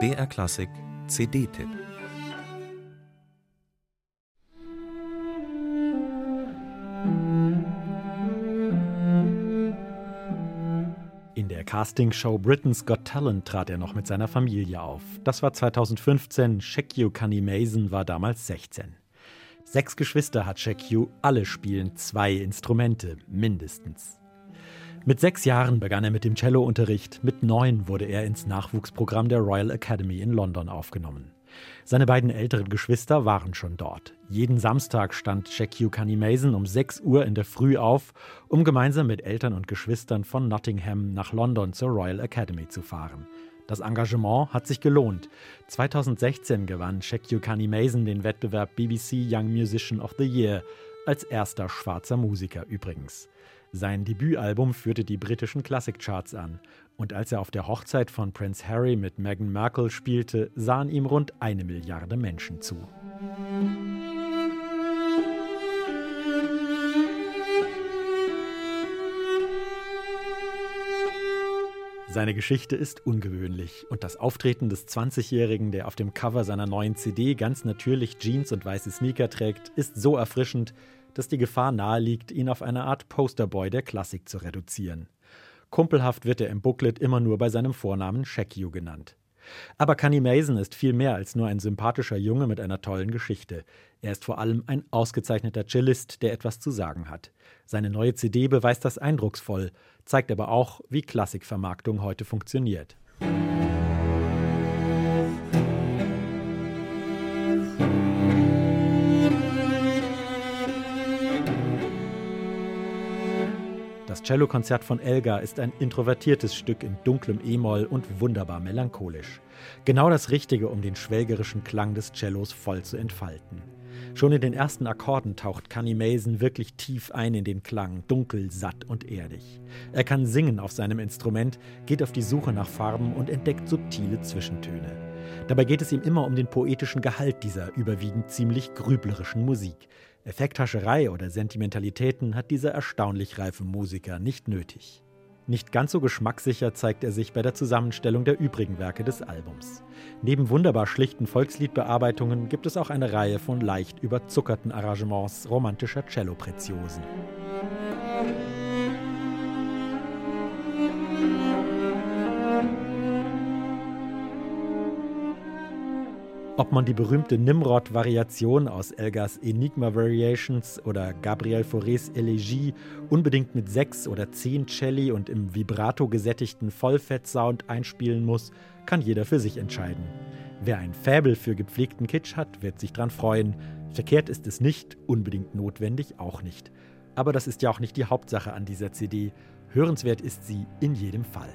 BR Klassik CD-Tipp In der Castingshow Britain's Got Talent trat er noch mit seiner Familie auf. Das war 2015, Shekyu Kani Mason war damals 16. Sechs Geschwister hat Shekyu, alle spielen zwei Instrumente, mindestens. Mit sechs Jahren begann er mit dem Cellounterricht, mit neun wurde er ins Nachwuchsprogramm der Royal Academy in London aufgenommen. Seine beiden älteren Geschwister waren schon dort. Jeden Samstag stand Jackie Cunny Mason um 6 Uhr in der Früh auf, um gemeinsam mit Eltern und Geschwistern von Nottingham nach London zur Royal Academy zu fahren. Das Engagement hat sich gelohnt. 2016 gewann Jackie Cunny Mason den Wettbewerb BBC Young Musician of the Year, als erster schwarzer Musiker übrigens. Sein Debütalbum führte die britischen Klassikcharts an. Und als er auf der Hochzeit von Prince Harry mit Meghan Markle spielte, sahen ihm rund eine Milliarde Menschen zu. Seine Geschichte ist ungewöhnlich und das Auftreten des 20-Jährigen, der auf dem Cover seiner neuen CD ganz natürlich Jeans und weiße Sneaker trägt, ist so erfrischend, dass die Gefahr naheliegt, ihn auf eine Art Posterboy der Klassik zu reduzieren. Kumpelhaft wird er im Booklet immer nur bei seinem Vornamen Shakyu genannt. Aber Cunny Mason ist viel mehr als nur ein sympathischer Junge mit einer tollen Geschichte. Er ist vor allem ein ausgezeichneter Cellist, der etwas zu sagen hat. Seine neue CD beweist das eindrucksvoll, zeigt aber auch, wie Klassikvermarktung heute funktioniert. Das Cellokonzert von Elgar ist ein introvertiertes Stück in dunklem E-Moll und wunderbar melancholisch. Genau das Richtige, um den schwelgerischen Klang des Cellos voll zu entfalten. Schon in den ersten Akkorden taucht Cunny Mason wirklich tief ein in den Klang, dunkel, satt und erdig. Er kann singen auf seinem Instrument, geht auf die Suche nach Farben und entdeckt subtile Zwischentöne. Dabei geht es ihm immer um den poetischen Gehalt dieser überwiegend ziemlich grüblerischen Musik. Effekthascherei oder Sentimentalitäten hat dieser erstaunlich reife Musiker nicht nötig. Nicht ganz so geschmackssicher zeigt er sich bei der Zusammenstellung der übrigen Werke des Albums. Neben wunderbar schlichten Volksliedbearbeitungen gibt es auch eine Reihe von leicht überzuckerten Arrangements romantischer Cello-Preziosen. Ob man die berühmte Nimrod-Variation aus Elgars Enigma Variations oder Gabriel Faurés Elegie unbedingt mit sechs oder zehn Celli und im Vibrato gesättigten Vollfett-Sound einspielen muss, kann jeder für sich entscheiden. Wer ein Fäbel für gepflegten Kitsch hat, wird sich dran freuen. Verkehrt ist es nicht, unbedingt notwendig auch nicht. Aber das ist ja auch nicht die Hauptsache an dieser CD. Hörenswert ist sie in jedem Fall.